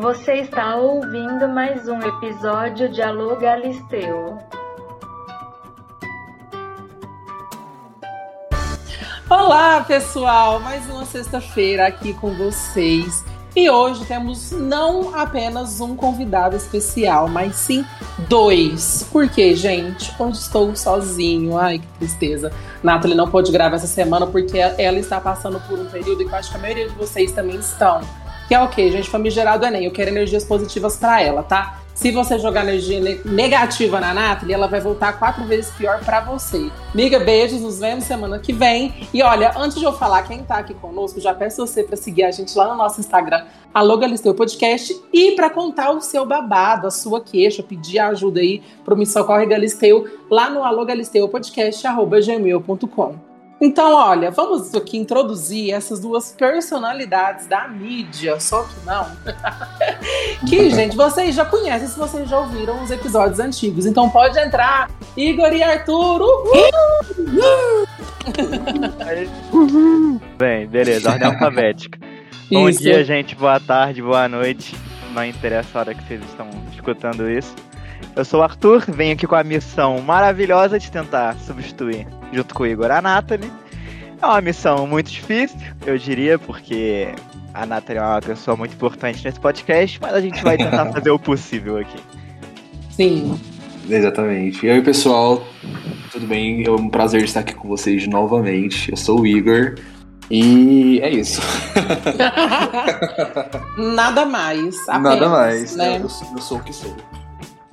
Você está ouvindo mais um episódio de Alô Galisteu. Olá, pessoal! Mais uma sexta-feira aqui com vocês. E hoje temos não apenas um convidado especial, mas sim dois. Por quê, gente? Hoje estou sozinho. Ai, que tristeza. Nathalie não pôde gravar essa semana porque ela está passando por um período que eu acho que a maioria de vocês também estão. Que é o quê, gente? Famigerado Enem. Eu quero energias positivas para ela, tá? Se você jogar energia negativa na Nathalie, ela vai voltar quatro vezes pior para você. Miga, beijos, nos vemos semana que vem. E olha, antes de eu falar quem tá aqui conosco, já peço você para seguir a gente lá no nosso Instagram, Alô Galisteu Podcast, e para contar o seu babado, a sua queixa, pedir ajuda aí pro Me Socorre Galisteu lá no Alô Galisteu Podcast, arroba gmail.com. Então, olha, vamos aqui introduzir essas duas personalidades da mídia, só que não. que, gente, vocês já conhecem se vocês já ouviram os episódios antigos. Então pode entrar, Igor e Arthur. Uhul! Bem, beleza, ordem alfabética. Bom isso. dia, gente, boa tarde, boa noite. Não interessa a hora que vocês estão escutando isso. Eu sou o Arthur, venho aqui com a missão maravilhosa de tentar substituir junto com o Igor, a Nathalie. É uma missão muito difícil, eu diria, porque a Nathalie é uma pessoa muito importante nesse podcast, mas a gente vai tentar fazer o possível aqui. Sim. Exatamente. E aí, pessoal, tudo bem? É um prazer estar aqui com vocês novamente. Eu sou o Igor. E é isso. Nada mais. Apenas, Nada mais. Né? Eu, eu sou o que sou.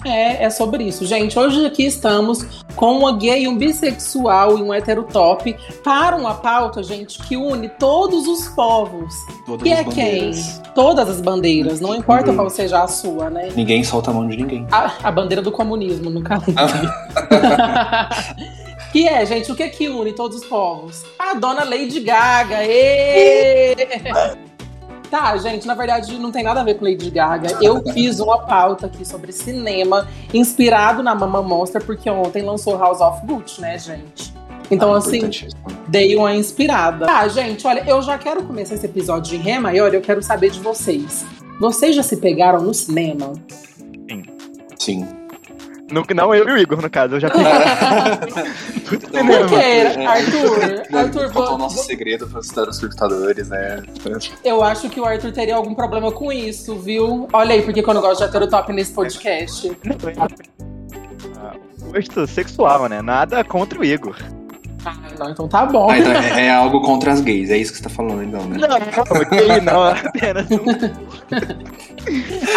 É, é sobre isso. Gente, hoje aqui estamos com uma gay, um bissexual e um heterotop para uma pauta, gente, que une todos os povos. Todas que é bandeiras. quem? Todas as bandeiras, não importa Ninguém. qual seja a sua, né? Ninguém solta a mão de ninguém. A, a bandeira do comunismo, no caso. que é, gente, o que que une todos os povos? A dona Lady Gaga. ê! Tá, gente, na verdade não tem nada a ver com Lady Gaga. Eu fiz uma pauta aqui sobre cinema, inspirado na Mama Monster, porque ontem lançou House of Gucci, né, gente? Então, Ah, assim, dei uma inspirada. Tá, gente, olha, eu já quero começar esse episódio de Ré maior, eu quero saber de vocês. Vocês já se pegaram no cinema? Sim. No, não eu e o Igor, no caso, eu já peguei. Por quê, É. Arthur? Arthur, Contou o nosso segredo para os telespectadores, né? eu acho que o Arthur teria algum problema com isso, viu? Olha aí, porque que eu não gosto de heterotop nesse podcast. Ah, Gosto sexual, né? Nada contra o Igor. Ah, não, então tá bom. Ah, então é, é algo contra as gays, é isso que você tá falando, então, né? Não, não, ok, não, apenas.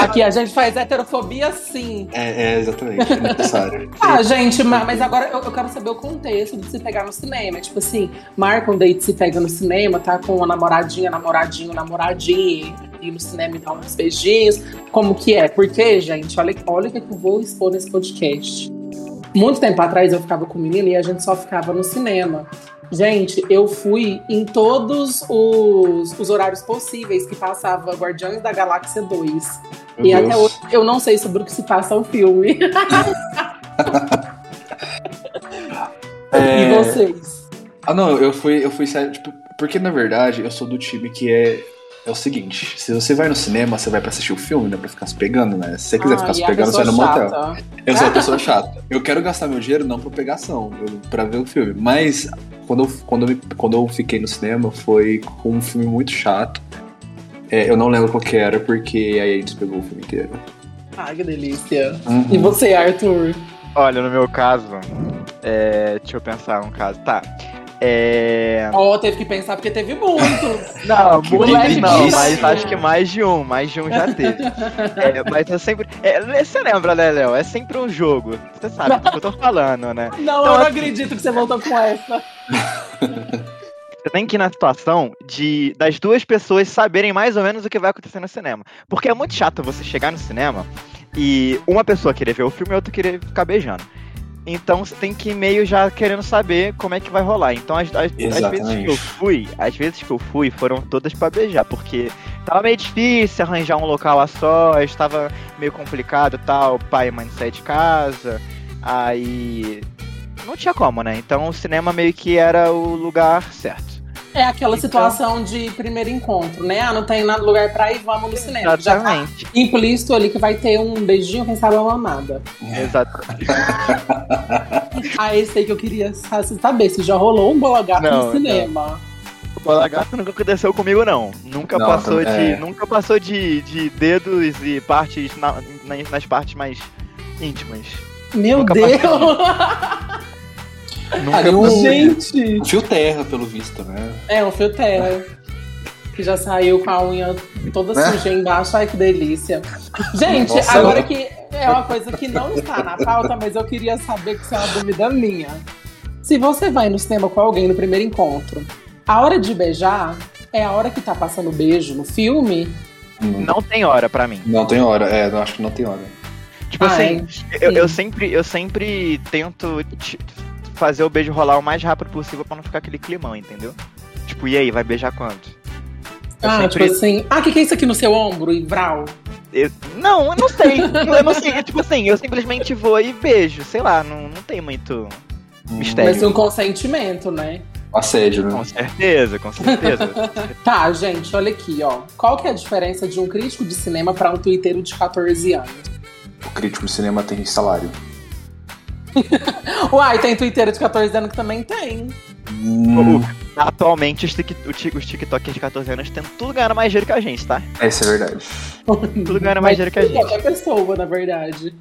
Aqui a gente faz heterofobia sim. É, é exatamente, é necessário. Ah, gente, ma- mas agora eu, eu quero saber o contexto de se pegar no cinema. Tipo assim, marca um date se pega no cinema, tá com uma namoradinha, namoradinho, namoradinha, e no cinema e dar uns beijinhos. Como que é? Porque, gente, olha, olha o que eu vou expor nesse podcast. Muito tempo atrás eu ficava com o menino e a gente só ficava no cinema. Gente, eu fui em todos os, os horários possíveis que passava Guardiões da Galáxia 2. Meu e Deus. até hoje eu não sei sobre o que se passa o filme. É, E vocês? Ah, não, eu fui, eu fui sério, tipo, porque na verdade eu sou do time que é. É o seguinte, se você vai no cinema, você vai pra assistir o filme, não é pra ficar se pegando, né? Se você quiser Ah, ficar se pegando, você vai no motel. Eu sou uma pessoa chata. Eu quero gastar meu dinheiro não pra pegação, pra ver o filme. Mas quando eu, quando, eu, quando eu fiquei no cinema foi com um filme muito chato. É, eu não lembro qual que era, porque aí a gente pegou o filme inteiro. Ai, que delícia. Uhum. E você, Arthur? Olha, no meu caso, é, deixa eu pensar um caso. Tá. É. Ó, teve que pensar porque teve muito. Não, Que muito moleque não, mas acho que mais de um, mais de um já teve. É, mas eu sempre. é, você lembra, né, Léo? É sempre um jogo. Você sabe do que eu tô falando, né? Não, Então, eu não assim- acredito que você voltou com essa. Você tem que ir na situação de das duas pessoas saberem mais ou menos o que vai acontecer no cinema. Porque é muito chato você chegar no cinema e uma pessoa querer ver o filme e outra querer ficar beijando. Então você tem que ir meio já querendo saber como é que vai rolar. Então as, as, as vezes que eu fui, as vezes que eu fui foram todas pra beijar, porque tava meio difícil arranjar um local a só, estava meio complicado tal, pai e mãe sair de casa. Aí não tinha como, né? Então o cinema meio que era o lugar certo. É aquela então, situação de primeiro encontro, né? Ah, não tem nada lugar pra ir, vamos no cinema. Exatamente. Já tá implícito ali que vai ter um beijinho, quem sabe uma mamada. Exato. ah, esse aí que eu queria saber se já rolou um bola gato não, no cinema. Não. Bola gato nunca aconteceu comigo, não. Nunca não, passou, de, é... nunca passou de, de dedos e partes na, nas partes mais íntimas. Meu nunca Deus! nunca um, gente! Um fio terra, pelo visto, né? É, um fio terra. que já saiu com a unha toda né? suja embaixo. Ai, que delícia. Gente, Nossa, agora que é uma coisa que não está na pauta, mas eu queria saber que isso é uma dúvida minha. Se você vai no cinema com alguém no primeiro encontro a hora de beijar é a hora que tá passando beijo no filme? Não tem hora para mim. Não tem hora, é, eu acho que não tem hora. Tipo ah, assim, é? eu, eu, sempre, eu sempre tento fazer o beijo rolar o mais rápido possível para não ficar aquele climão, entendeu? Tipo, e aí, vai beijar quando? Eu ah, sempre... tipo assim, ah, o que, que é isso aqui no seu ombro, e vral? Eu, não, eu não sei. eu não sei. Tipo assim, eu simplesmente vou e beijo. Sei lá, não, não tem muito mistério. Mas um consentimento, né? Assédio, né? Com certeza, com certeza. tá, gente, olha aqui, ó. Qual que é a diferença de um crítico de cinema para um twitteiro de 14 anos? O crítico de cinema tem salário. Uai, tem twitteiro de 14 anos que também tem. Hum. Atualmente, os, os TikTokers de 14 anos têm tudo ganhando mais dinheiro que a gente, tá? Essa é verdade. tudo ganhando mais dinheiro que a gente. Qualquer pessoa, na verdade.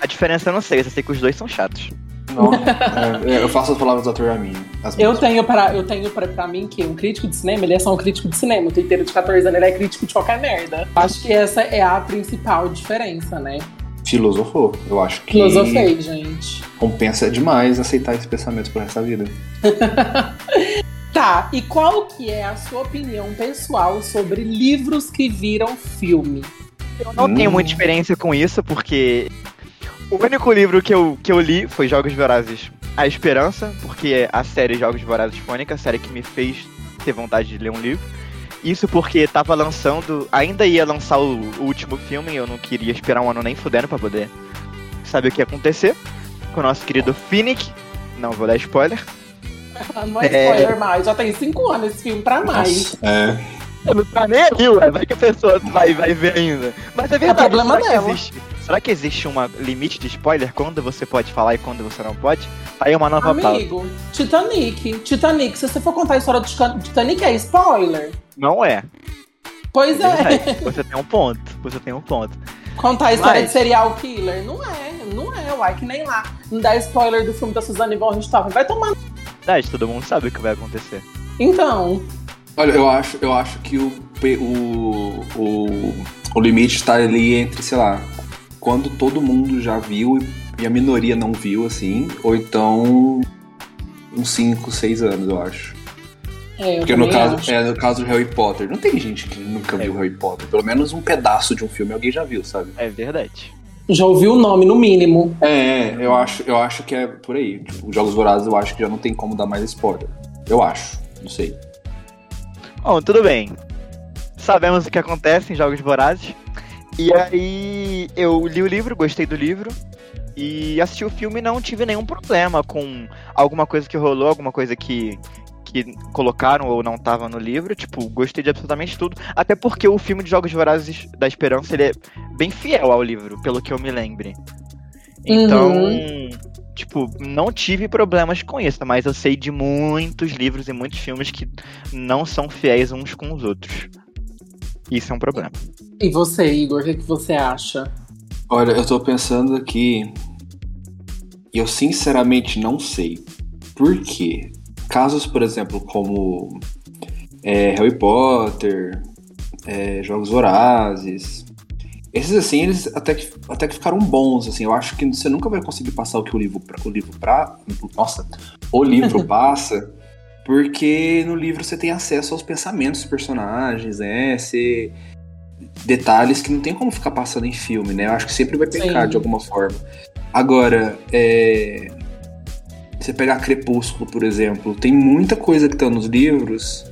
A diferença eu não sei, eu sei que os dois são chatos. Não, é, eu faço as palavras do ator a mim. Eu tenho, pra, eu tenho pra, pra mim que um crítico de cinema, ele é só um crítico de cinema. O Twitter de 14 anos, ele é crítico de qualquer merda. Acho que essa é a principal diferença, né? Filosofou, eu acho que. Filosofei, gente. Compensa demais aceitar esse pensamento por essa vida. tá, e qual que é a sua opinião pessoal sobre livros que viram filme? Eu não hum. tenho muita experiência com isso, porque o único livro que eu, que eu li foi Jogos Vorazes A Esperança, porque a série Jogos Vorazes foi a série que me fez ter vontade de ler um livro. Isso porque tava lançando, ainda ia lançar o, o último filme, eu não queria esperar um ano nem fudendo pra poder saber o que ia acontecer. Com o nosso querido Finnick, não vou dar spoiler. não é spoiler é... mais, já tem cinco anos esse filme pra mais. Nossa, é. Não tá nem aí, ué. Vai que a pessoa vai, vai ver ainda. Mas é verdade. É problema dela. Existe, Será que existe um limite de spoiler? Quando você pode falar e quando você não pode? Tá aí uma nova Amigo, pauta. Titanic. Titanic, se você for contar a história do Titanic, é spoiler? Não é. Pois é. é. Você tem um ponto. Você tem um ponto. Contar a história Mas... de serial killer? Não é, não é, uai, que nem lá. Não dá spoiler do filme da Suzane von Richthofen. Vai tomar. Verdade, todo mundo sabe o que vai acontecer. Então. Olha, eu acho, eu acho que o, o, o, o limite está ali entre, sei lá, quando todo mundo já viu e a minoria não viu, assim, ou então uns 5, 6 anos, eu acho. É, eu Porque no caso, é, no caso do Harry Potter, não tem gente que nunca é. viu Harry Potter. Pelo menos um pedaço de um filme alguém já viu, sabe? É verdade. Já ouviu o nome, no mínimo. É, é, eu acho, eu acho que é por aí. Tipo, Jogos Vorazes eu acho que já não tem como dar mais spoiler. Eu acho, não sei. Bom, tudo bem. Sabemos o que acontece em Jogos Vorazes. E aí eu li o livro, gostei do livro. E assisti o filme e não tive nenhum problema com alguma coisa que rolou, alguma coisa que, que colocaram ou não estava no livro. Tipo, gostei de absolutamente tudo. Até porque o filme de Jogos Vorazes da Esperança ele é bem fiel ao livro, pelo que eu me lembre. Então, uhum. tipo, não tive problemas com isso, mas eu sei de muitos livros e muitos filmes que não são fiéis uns com os outros. Isso é um problema. E você, Igor, o que, que você acha? Olha, eu tô pensando aqui. E eu sinceramente não sei. Por quê? Casos, por exemplo, como é, Harry Potter, é, Jogos Vorazes. Esses assim, eles até que, até que ficaram bons, assim. Eu acho que você nunca vai conseguir passar o que o livro, o livro pra. Nossa, o livro passa porque no livro você tem acesso aos pensamentos dos personagens, né? Você... Detalhes que não tem como ficar passando em filme, né? Eu acho que sempre vai pecar Sim. de alguma forma. Agora, é... você pegar Crepúsculo, por exemplo, tem muita coisa que tá nos livros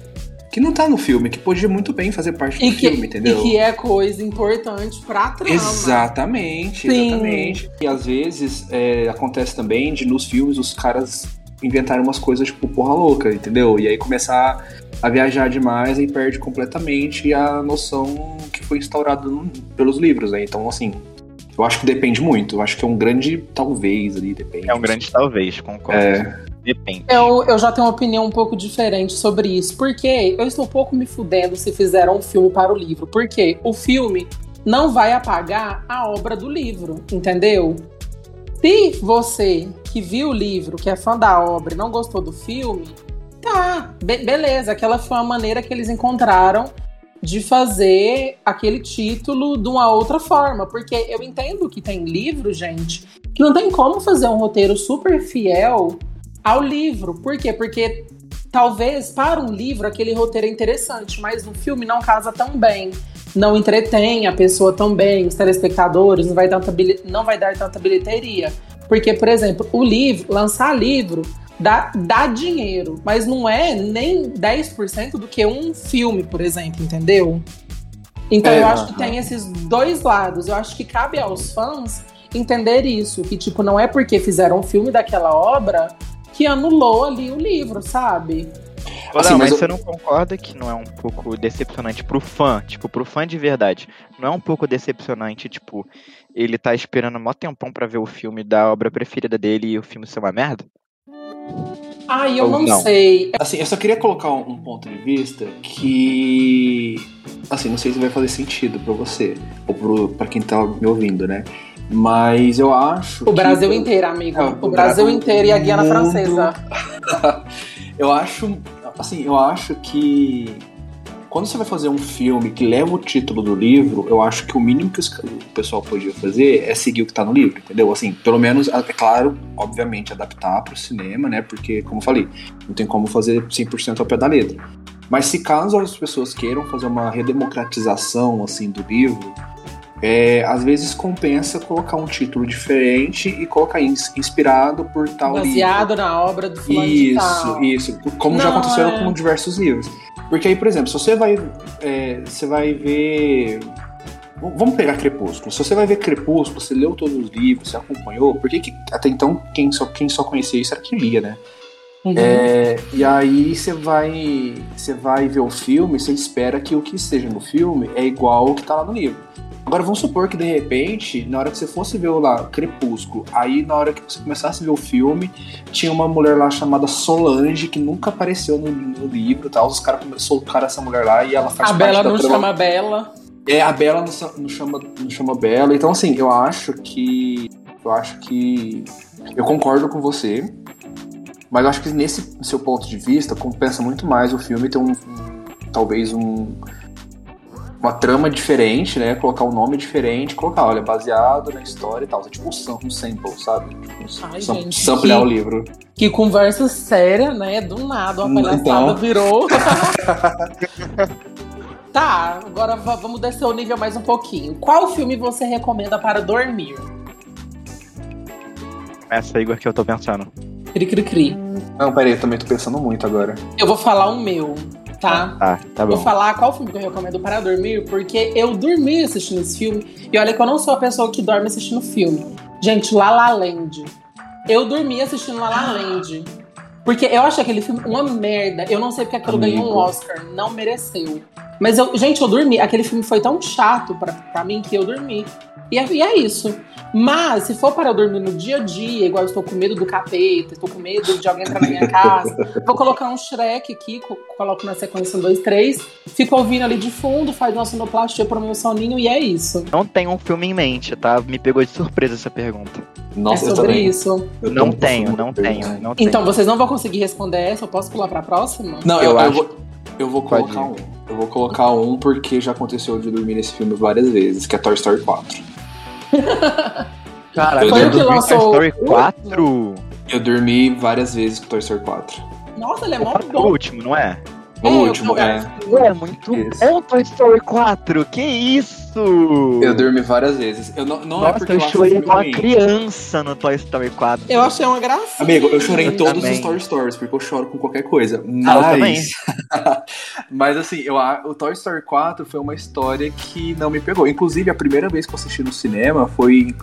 que não tá no filme, que podia muito bem fazer parte do que, filme, entendeu? E que é coisa importante pra trama. Exatamente, Sim. exatamente. E às vezes é, acontece também de nos filmes os caras inventarem umas coisas, tipo, porra louca, entendeu? E aí começar a viajar demais e perde completamente a noção que foi instaurada pelos livros, né? Então, assim, eu acho que depende muito. Eu acho que é um grande talvez ali, depende. É um grande talvez, concordo. É. Depende. Eu, eu já tenho uma opinião um pouco diferente sobre isso, porque eu estou um pouco me fudendo se fizeram um filme para o livro. Porque o filme não vai apagar a obra do livro, entendeu? Se você que viu o livro, que é fã da obra e não gostou do filme, tá, be beleza. Aquela foi uma maneira que eles encontraram de fazer aquele título de uma outra forma. Porque eu entendo que tem livro, gente, que não tem como fazer um roteiro super fiel ao livro. Por quê? Porque talvez para um livro aquele roteiro é interessante, mas no filme não casa tão bem. Não entretém a pessoa tão bem, os telespectadores, não vai, tanta, não vai dar tanta bilheteria. Porque, por exemplo, o livro, lançar livro dá, dá dinheiro, mas não é nem 10% do que um filme, por exemplo, entendeu? Então é, eu acho que tem esses dois lados. Eu acho que cabe aos fãs entender isso, que tipo não é porque fizeram um filme daquela obra que anulou ali o livro, sabe? Assim, não, mas, mas você não concorda que não é um pouco decepcionante pro fã, tipo, pro fã de verdade? Não é um pouco decepcionante, tipo, ele tá esperando mó tempão pra ver o filme da obra preferida dele e o filme ser uma merda? Ai, eu não, não, sei. Assim, eu só queria colocar um, ponto de vista que. Assim, não sei se vai fazer sentido para você, ou pro, pra quem tá me ouvindo, né? Mas eu acho. O Brasil inteiro, amigo. É, o, o Brasil inteiro e a Guiana mundo... Francesa. eu acho. Assim, eu acho que quando você vai fazer um filme que leva o título do livro, eu acho que o mínimo que o pessoal podia fazer é seguir o que tá no livro, entendeu? Assim, pelo menos, é claro, obviamente, adaptar para o cinema, né? Porque, como eu falei, não tem como fazer 100% ao pé da letra. Mas se caso as pessoas queiram fazer uma redemocratização, assim, do livro, é, às vezes compensa colocar um título diferente e colocar inspirado por tal Baseado livro. na obra do fulano Isso, isso. Como Não, já aconteceu é... com diversos livros. Porque aí, por exemplo, se você vai, é, você vai ver... Vamos pegar Crepúsculo. Se você vai ver Crepúsculo, você leu todos os livros, você acompanhou, porque que, até então quem só, quem só conhecia isso era quem lia, né? Uhum. É, e aí você vai, você vai ver o filme, você espera que o que esteja no filme é igual ao que está lá no livro. Agora vamos supor que de repente, na hora que você fosse ver lá Crepúsculo, aí na hora que você começasse a ver o filme, tinha uma mulher lá chamada Solange que nunca apareceu no, no livro, tal. Os caras soltaram essa mulher lá e ela faz a parte Bela da não trama... chama Bela. É, a Bela não, não, chama não chama Bela. Então assim, eu acho que eu acho que eu concordo com você, mas eu acho que nesse seu ponto de vista compensa muito mais o filme ter um, um talvez um uma trama diferente, né? Colocar um nome diferente, colocar, olha, baseado na história e tal. É tipo um, sample, sabe? Tipo, um Ai, sam gente, samplear que, o livro. Que conversa séria, né? Do nada, uma palhaçada então... virou. tá, agora vamos descer o nível mais um pouquinho. Qual filme você recomenda para dormir? Essa, Igor, que eu tô pensando. Cri, cri, cri. Não, peraí, eu também tô pensando muito agora. Eu vou falar o meu tá? Ah, tá bom. Vou falar qual filme que eu recomendo para dormir, porque eu dormi assistindo esse filme. E olha que eu não sou a pessoa que dorme assistindo filme. Gente, La La Land. Eu dormi assistindo La La Land. Porque eu achei aquele filme uma merda. Eu não sei porque aquilo Amigo. ganhou um Oscar. Não mereceu. Mas, eu, gente, eu dormi. Aquele filme foi tão chato pra, pra mim que eu dormi. E é, e é isso. Mas, se for para eu dormir no dia a dia, igual eu estou com medo do capeta, estou com medo de alguém entrar na minha casa, vou colocar um Shrek aqui, coloco na sequência 1, 2, 3, fico ouvindo ali de fundo, faz uma sonoplastia pro meu soninho e é isso. Não tenho um filme em mente, tá? Me pegou de surpresa essa pergunta. Nossa, é sobre isso. não tenho, não tenho, não tenho. Então, vocês não vão conseguir responder essa? Eu posso pular pra próxima? Não, eu, eu, eu vou, eu vou colocar um. Eu vou colocar um porque já aconteceu de dormir nesse filme várias vezes, que é Toy Story 4. Cara, foi o que lançou. Toy Story 4? Eu dormi várias vezes com Toy Story 4. Nossa, ele é muito bom. O último, não é? O é, último, é. É muito isso. bom Toy Story 4. Que isso? Eu dormi várias vezes. Eu não, não é Nossa, é porque eu, eu chorei com uma criança no Toy Story 4. Eu achei uma graça. Amigo, eu chorei em todos também. os Toy Stories, porque eu choro com qualquer coisa. Mas. Ah, mas assim, eu, o Toy Story 4 foi uma história que não me pegou. Inclusive, a primeira vez que eu assisti no cinema foi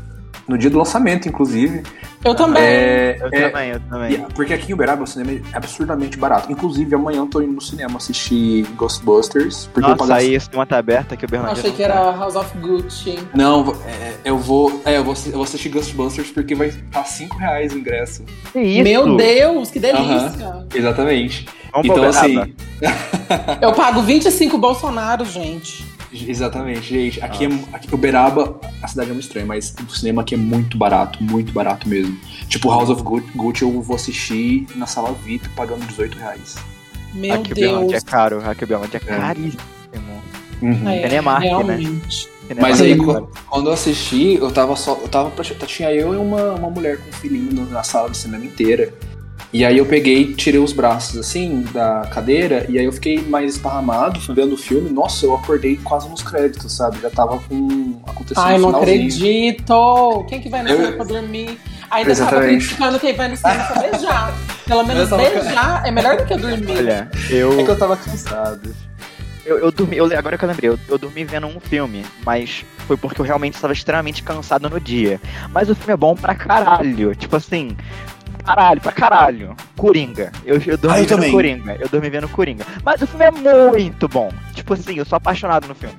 no dia do lançamento, inclusive. Eu também. É, eu é, também, eu também. Porque aqui em Uberaba o cinema é absurdamente barato. Inclusive, amanhã eu tô indo no cinema assistir Ghostbusters. Porque Nossa, eu aí esse cinema tá aberto aqui, o Bernardo. Achei que era House of Gucci. Não, é, eu vou. É, eu vou, eu vou assistir Ghostbusters porque vai estar 5 reais o ingresso. Que isso? Meu Deus, que delícia! Uh -huh, exatamente. Vamos então, assim. eu pago 25 Bolsonaro, gente. Exatamente, gente. Aqui, é, aqui Uberaba, a cidade é muito estranha, mas o cinema aqui é muito barato, muito barato mesmo. Tipo, House of Gucci eu vou assistir na sala VIP pagando 18 reais. Meu aqui Deus. Aqui é caro, aqui o é caríssimo. Uhum. É, é marca, realmente. né? Mas aí, quando eu assisti, eu tava só. Eu tava. Tinha eu e uma, uma mulher com um filhinho na sala do cinema inteira. E aí eu peguei, tirei os braços assim da cadeira e aí eu fiquei mais esparramado, vendo o filme. Nossa, eu acordei quase nos créditos, sabe? Já tava com acontecendo Ai, não acredito! Quem que vai no cinema pra dormir? Ainda Exatamente. tava criticando quem vai no cinema pra beijar. Pelo menos tava- beijar é melhor do que dormir. Olha, eu. É que eu tava cansado. Eu, eu dormi, eu, agora que eu lembrei, eu, eu dormi vendo um filme, mas foi porque eu realmente estava extremamente cansado no dia. Mas o filme é bom pra caralho. Tipo assim, caralho, pra caralho. Coringa. Eu, eu dormi Ah, eu vendo também. Coringa. Eu dormi vendo Coringa. Mas o filme é muito bom. Tipo assim, eu sou apaixonado no filme.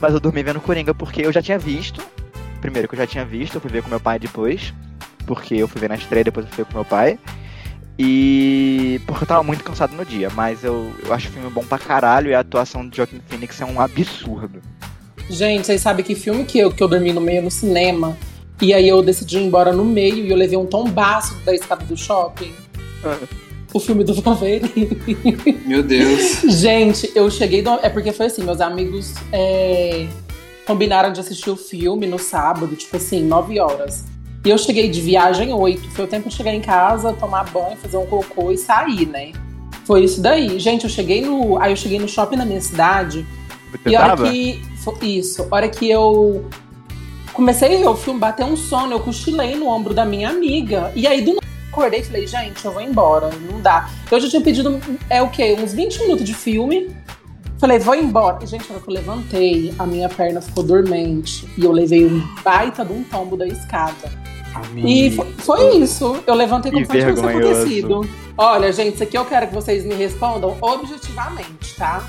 Mas eu dormi vendo Coringa porque eu já tinha visto. Primeiro que eu já tinha visto, eu fui ver com meu pai depois. Porque eu fui ver na estreia, depois eu fui ver com meu pai. E. Porque eu tava muito cansado no dia, mas eu, eu acho o filme bom pra caralho e a atuação de Joaquin Phoenix é um absurdo. Gente, vocês sabem que filme que eu, que eu dormi no meio no cinema? E aí eu decidi ir embora no meio e eu levei um tombaço da escada do shopping. Ah. O filme do Wolverine. Meu Deus. Gente, eu cheguei. Do... É porque foi assim, meus amigos é, combinaram de assistir o filme no sábado, tipo assim, 9 horas. E eu cheguei de viagem 8. Foi o tempo de chegar em casa, tomar banho, fazer um cocô e sair, né? Foi isso daí. Gente, eu cheguei no. Aí eu cheguei no shopping na minha cidade. Você E a hora tava? que. Isso, a hora que eu comecei o filme, bateu um sono, eu cochilei no ombro da minha amiga. E aí, do nada, acordei e falei, gente, eu vou embora, não dá. Eu já tinha pedido, é o quê? Uns 20 minutos de filme. Falei, vou embora. E, gente, na hora que eu levantei, a minha perna ficou dormente. E eu levei um baita de um tombo da escada. E fo- foi isso. Eu levantei como Que se tivesse acontecido. Olha, gente, isso aqui eu quero que vocês me respondam objetivamente, tá?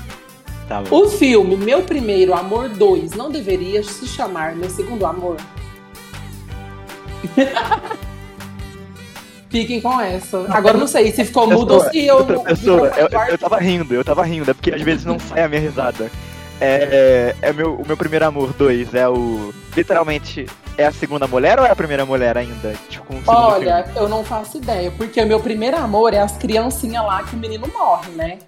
Tá. O filme Meu Primeiro Amor 2 não deveria se chamar Meu Segundo Amor? Fiquem com essa. Agora não sei se ficou mudo ou se eu. Pessoa, eu, eu, tava rindo, eu tava rindo, é porque às vezes não sai a minha risada. É, é, é meu, o meu primeiro amor 2 é o. Literalmente, é a segunda mulher ou é a primeira mulher ainda? Tipo, segundo Olha, eu não faço ideia, porque o meu primeiro amor é as criancinhas lá que o menino morre, né?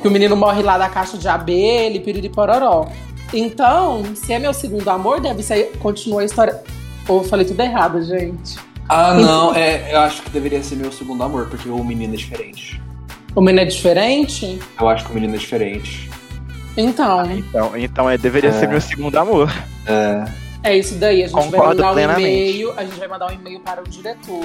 Que o menino morre lá da caixa de abelha e piriri pororó. Então, se é meu segundo amor, deve ser. Continua a história. Ou eu falei tudo errado, gente. Ah, não, é, eu acho que deveria ser meu segundo amor, porque o menino é diferente. O menino é diferente? Eu acho que o menino é diferente. Então. Então, então é, deveria É. ser meu segundo amor. É. É isso daí, a gente vai Concordo mandar um e-mail, a gente vai mandar um e-mail para o diretor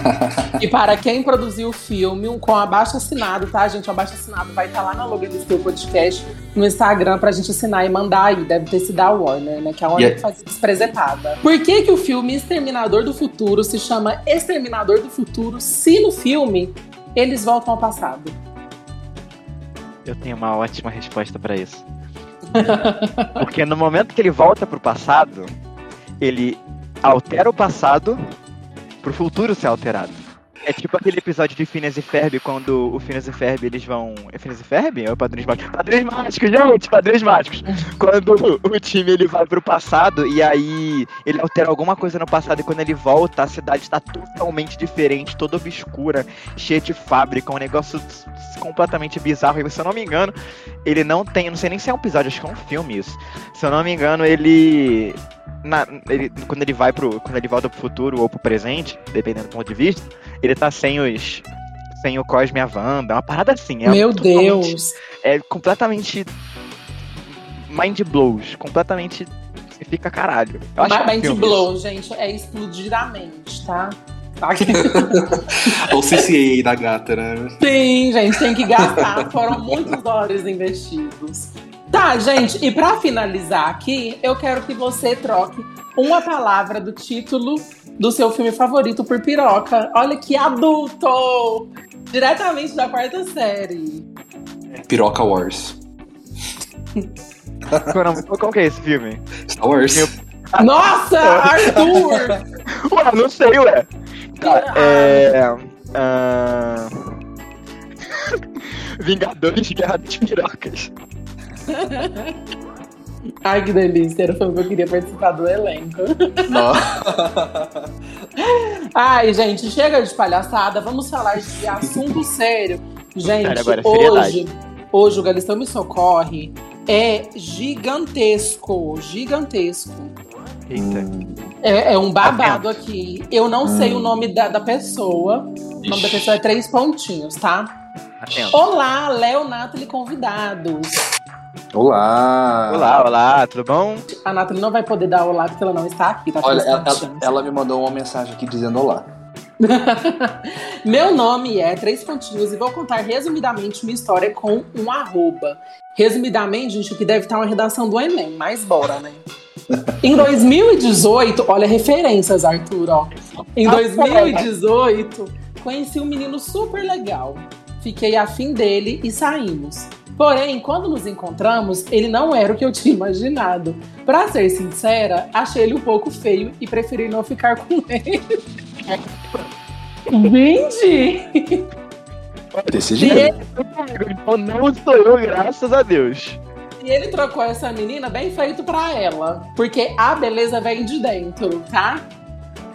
e para quem produziu o filme, um- com abaixo assinado, tá, gente? O abaixo assinado vai estar lá na logo do seu podcast no Instagram pra gente assinar e mandar aí. Deve ter sido a Warner, né? Que é a Warner que faz despresepada. Por que, que o filme Exterminador do Futuro se chama Exterminador do Futuro se no filme eles voltam ao passado? Eu tenho uma ótima resposta pra isso. Porque no momento que ele volta pro passado, ele altera o passado pro futuro ser alterado. É tipo aquele episódio de Phineas e Ferb, quando o Phineas e Ferb eles vão. É Phineas e Ferb? É Padrinhos Mágicos? Padrinhos Mágicos, gente! Padrinhos Mágicos! Quando o time ele vai pro passado e aí ele altera alguma coisa no passado e quando ele volta, a cidade está totalmente diferente, toda obscura, cheia de fábrica, um negócio completamente bizarro. E se eu não me engano, ele não tem. Não sei nem se é um episódio, acho que é um filme isso. Se eu não me engano, ele. Na- ele- quando ele vai pro. Quando ele volta pro futuro ou pro presente, dependendo do ponto de vista, ele tá sem os. Sem o Cosme e a Wanda, uma parada assim. É Meu Deus! É completamente. Mind blows. Completamente. Você fica caralho. Eu acho que é um Mind filme blow, gente, é explodir a mente, tá? o CCA da gata, né? Sim, gente, tem que gastar. Foram muitos dólares investidos. Tá, gente, e para finalizar aqui, eu quero que você troque uma palavra do título do seu filme favorito por piroca. Olha que adulto! Diretamente da quarta série. Piroca Wars. Qual que é esse filme? Star Wars. Nossa, Arthur! ué, não sei, ué. Tá, é. Uh... Vingadores de Guerra das Pirocas. Ai, que delícia. Era o filme que eu queria participar do elenco. Ai, gente, chega de palhaçada. Vamos falar de assunto sério. Gente, Cara, é hoje, hoje o Galistão Me Socorre é gigantesco. Gigantesco. É, é, um babado aqui. Eu não hum. sei o nome da, da pessoa. O nome da pessoa é três pontinhos, tá? Atento. Olá, Léo Nathalie convidados. Olá! Olá, olá, tudo bom? A Nathalie não vai poder dar olá porque ela não está aqui, tá? Olha, ela, ela, me mandou uma mensagem aqui dizendo olá. Meu nome é Três Pontinhos e vou contar resumidamente uma história com um arroba. Resumidamente, gente, que deve estar uma redação do Enem, mas bora, né? Em 2018, olha referências, Arthur, ó. Em 2018, conheci um menino super legal. Fiquei afim dele e saímos. Porém, quando nos encontramos, ele não era o que eu tinha imaginado. Pra ser sincera, achei ele um pouco feio e preferi não ficar com ele. Vende! Desse jeito. Então não sou eu, graças a Deus. E ele trocou essa menina bem feito pra ela. Porque a beleza vem de dentro, tá?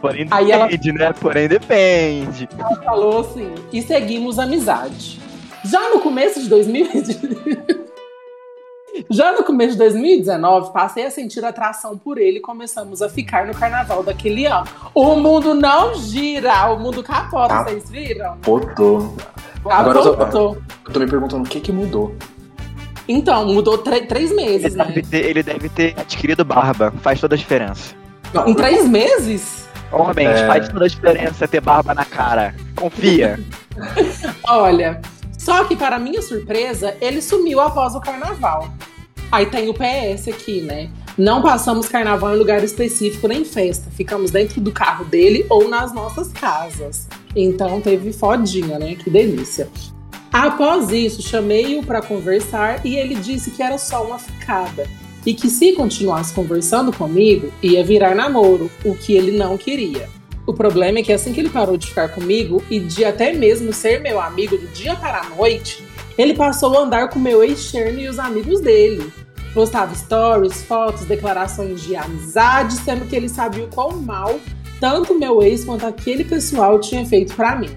Porém Aí depende, ela... né? Porém depende. Ela falou assim, e seguimos amizade. Já no começo de 2019. Já no começo de 2019, passei a sentir atração por ele e começamos a ficar no carnaval daquele ano. O mundo não gira, o mundo capota, tá. vocês viram? Capotou. Agora eu tô, eu tô me perguntando o que que mudou. Então, mudou três meses, ele né? Deve ter, ele deve ter adquirido barba. Faz toda a diferença. Em três meses? Homens, é... faz toda a diferença ter barba na cara. Confia. Olha, só que, para minha surpresa, ele sumiu após o carnaval. Aí tem o PS aqui, né? Não passamos carnaval em lugar específico nem festa. Ficamos dentro do carro dele ou nas nossas casas. Então teve fodinha, né? Que delícia. Após isso, chamei-o para conversar e ele disse que era só uma ficada e que se continuasse conversando comigo, ia virar namoro, o que ele não queria. O problema é que assim que ele parou de ficar comigo e de até mesmo ser meu amigo do dia para a noite, ele passou a andar com meu ex-cherno e os amigos dele. Postava stories, fotos, declarações de amizade, sendo que ele sabia o quão mal tanto meu ex quanto aquele pessoal tinha feito para mim.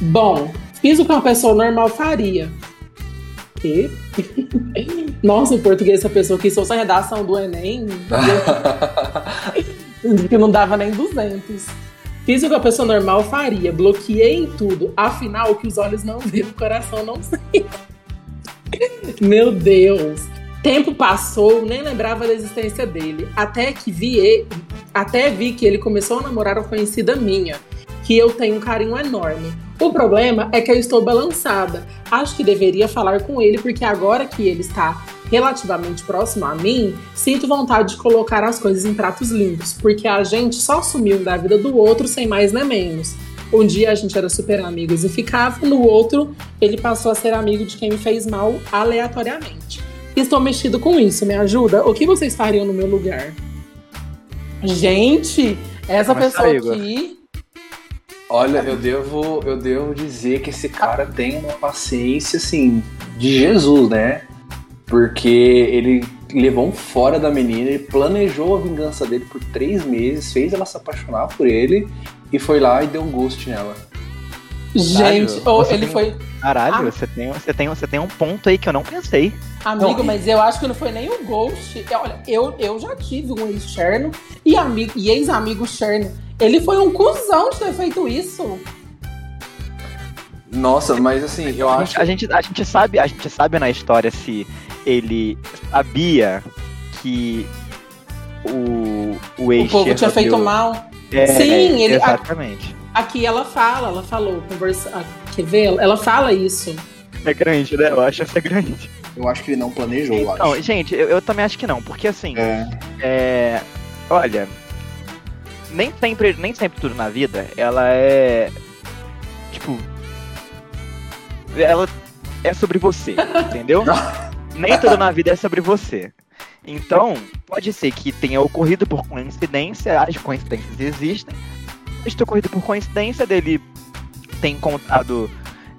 Bom, fiz o que uma pessoa normal faria. E? Nossa, em português, essa pessoa que sou a redação do Enem. que não dava nem 200. Fiz o que a pessoa normal faria, bloqueei em tudo. Afinal, o que os olhos não veem, o coração não sente. Meu Deus. Tempo passou, nem lembrava da existência dele. Até que vi ele, até vi que ele começou a namorar uma conhecida minha, que eu tenho um carinho enorme. O problema é que eu estou balançada. Acho que deveria falar com ele, porque agora que ele está relativamente próximo a mim, sinto vontade de colocar as coisas em pratos limpos, porque a gente só sumiu da vida do outro sem mais nem menos. Um dia a gente era super amigos e ficava, no outro ele passou a ser amigo de quem me fez mal aleatoriamente. Estou mexido com isso, me ajuda? O que vocês fariam no meu lugar? Gente, essa pessoa aqui Olha, eu devo, eu devo dizer que esse cara tem uma paciência assim de Jesus, né? Porque ele levou um fora da menina, ele planejou a vingança dele por três meses, fez ela se apaixonar por ele e foi lá e deu um ghost nela. Gente, ou ele tem... foi. Caralho, ah. você, tem, você, tem, você tem um ponto aí que eu não pensei. Amigo, não, mas eu acho que não foi nem o Ghost. Olha, eu, eu já tive um ex-cherno e, amigo, e ex-amigo cherno. Ele foi um cuzão de ter feito isso. Nossa, mas assim, eu a acho. Gente, a, gente, a gente sabe, a gente sabe na história se ele sabia que o, o ex O povo tinha feito mal. É, Sim, ele. Exatamente. aqui ela fala, ela falou, conversa, ah, quer ver? Ela fala isso. É grande, né? Eu acho que é grande. Eu acho que ele não planejou, eu Não, acho. gente, eu, eu também acho que não, porque assim, É. é. Olha, nem sempre, nem sempre tudo na vida, ela é. Tipo. Ela é sobre você, entendeu? nem tudo na vida é sobre você. Então, pode ser que tenha ocorrido por coincidência, as coincidências existem. Pode ter ocorrido por coincidência dele ter encontrado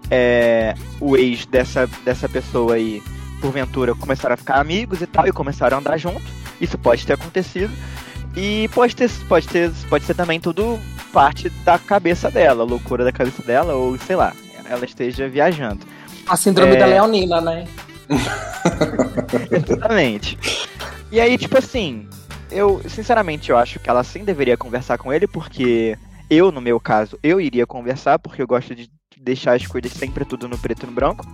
é, o ex dessa, dessa pessoa aí, porventura, começaram a ficar amigos e tal, e começaram a andar junto. Isso pode ter acontecido. E pode ter, pode ter, pode ser também tudo parte da cabeça dela, loucura da cabeça dela, ou sei lá, ela esteja viajando. A síndrome É. da Leonina, né? Exatamente. E aí, tipo assim, eu, sinceramente, eu acho que ela sim deveria conversar com ele, porque eu, no meu caso, eu iria conversar, porque eu gosto de deixar as coisas sempre tudo no preto e no branco.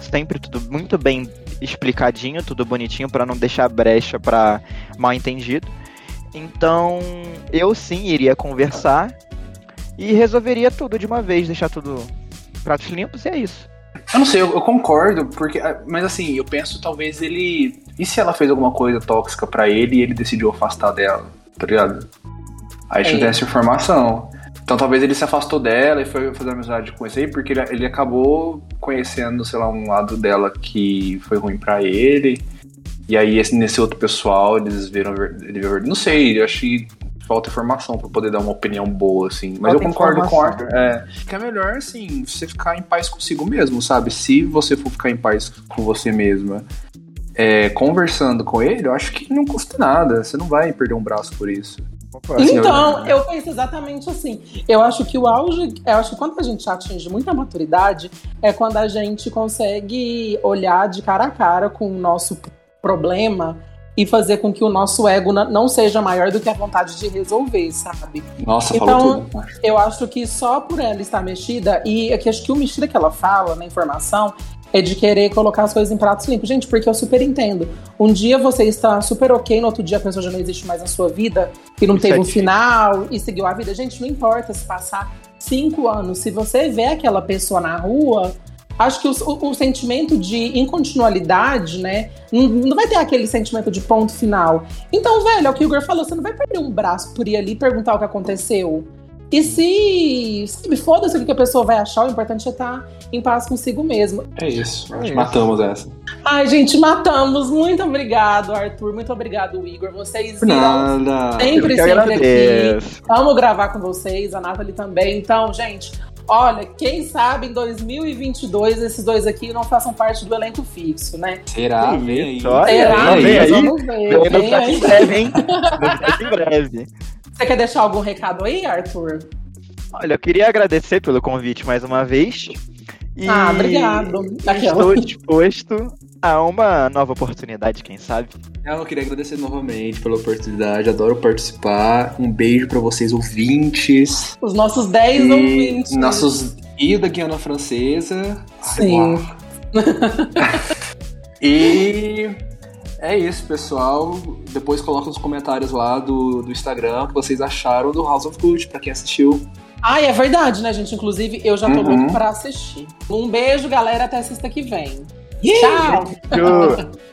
Sempre tudo muito bem explicadinho, tudo bonitinho, pra não deixar brecha pra mal entendido. Então, eu sim iria conversar e resolveria tudo de uma vez, deixar tudo pratos limpos e é isso. Eu não sei, eu, eu concordo, porque. ah, Mas assim, eu penso talvez ele. E se ela fez alguma coisa tóxica pra ele e ele decidiu afastar dela, tá ligado? Aí É. tivesse informação. Então talvez ele se afastou dela e foi fazer amizade com esse aí, porque ele, ele acabou conhecendo, sei lá, um lado dela que foi ruim pra ele. E aí esse- nesse outro pessoal eles viram. Ele viu, não sei, eu acho que falta informação pra poder dar uma opinião boa, assim. Mas Falta eu concordo com o informação. Arthur. É, que é melhor, assim, você ficar em paz consigo mesmo, sabe? Se você for ficar em paz com você mesma, é, conversando com ele, eu acho que não custa nada. Você não vai perder um braço por isso. Assim, Então, eu- eu penso exatamente assim. Eu acho que o auge, eu acho que quando a gente atinge muita maturidade, é quando a gente consegue olhar de cara a cara com o nosso problema e fazer com que o nosso ego não seja maior do que a vontade de resolver, sabe? Nossa, Então, falou tudo. Eu acho que só por ela estar mexida, e é que acho que o mexida que ela fala na informação é de querer colocar as coisas em pratos limpos. Gente, porque eu super entendo. Um dia você está super ok, no outro dia a pessoa já não existe mais na sua vida, e não Isso teve é um final, e seguiu a vida. Gente, não importa se passar cinco anos. Se você vê aquela pessoa na rua, acho que o, o- o sentimento de incontinuidade, né? Não, não vai ter aquele sentimento de ponto final. Então, velho, é o que o Igor falou, você não vai perder um braço por ir ali e perguntar o que aconteceu. E se, sabe, foda-se o que a pessoa vai achar, o importante é estar em paz consigo mesmo. É isso. É matamos essa. Ai, gente, matamos. Muito obrigado, Arthur. Muito obrigado, Igor. Vocês nada. sempre, sempre aqui. Amo gravar com vocês, a Nathalie também. Então, gente, olha, quem sabe em 2022 esses dois aqui não façam parte do elenco fixo, né? Será? Que Vem aí. olha Será? aí, vem aí. Vamos ver. Vem Vem aí. em breve, hein? Em breve. Você quer deixar algum recado aí, Arthur? Olha, eu queria agradecer pelo convite mais uma vez. E Ah, obrigado. Aquela. Estou disposto a uma nova oportunidade, quem sabe. Eu queria agradecer novamente pela oportunidade, adoro participar. Um beijo pra vocês, ouvintes. Os nossos 10 E ouvintes. nossos e da Guiana Francesa. Sim. E é isso, pessoal. Depois coloca nos comentários lá do, do Instagram o que vocês acharam do House of Good, pra quem assistiu. Ah, é verdade, né, gente? Inclusive, eu já tô Uhum. louco pra assistir. Um beijo, galera. Até sexta que vem. Tchau! Tchau.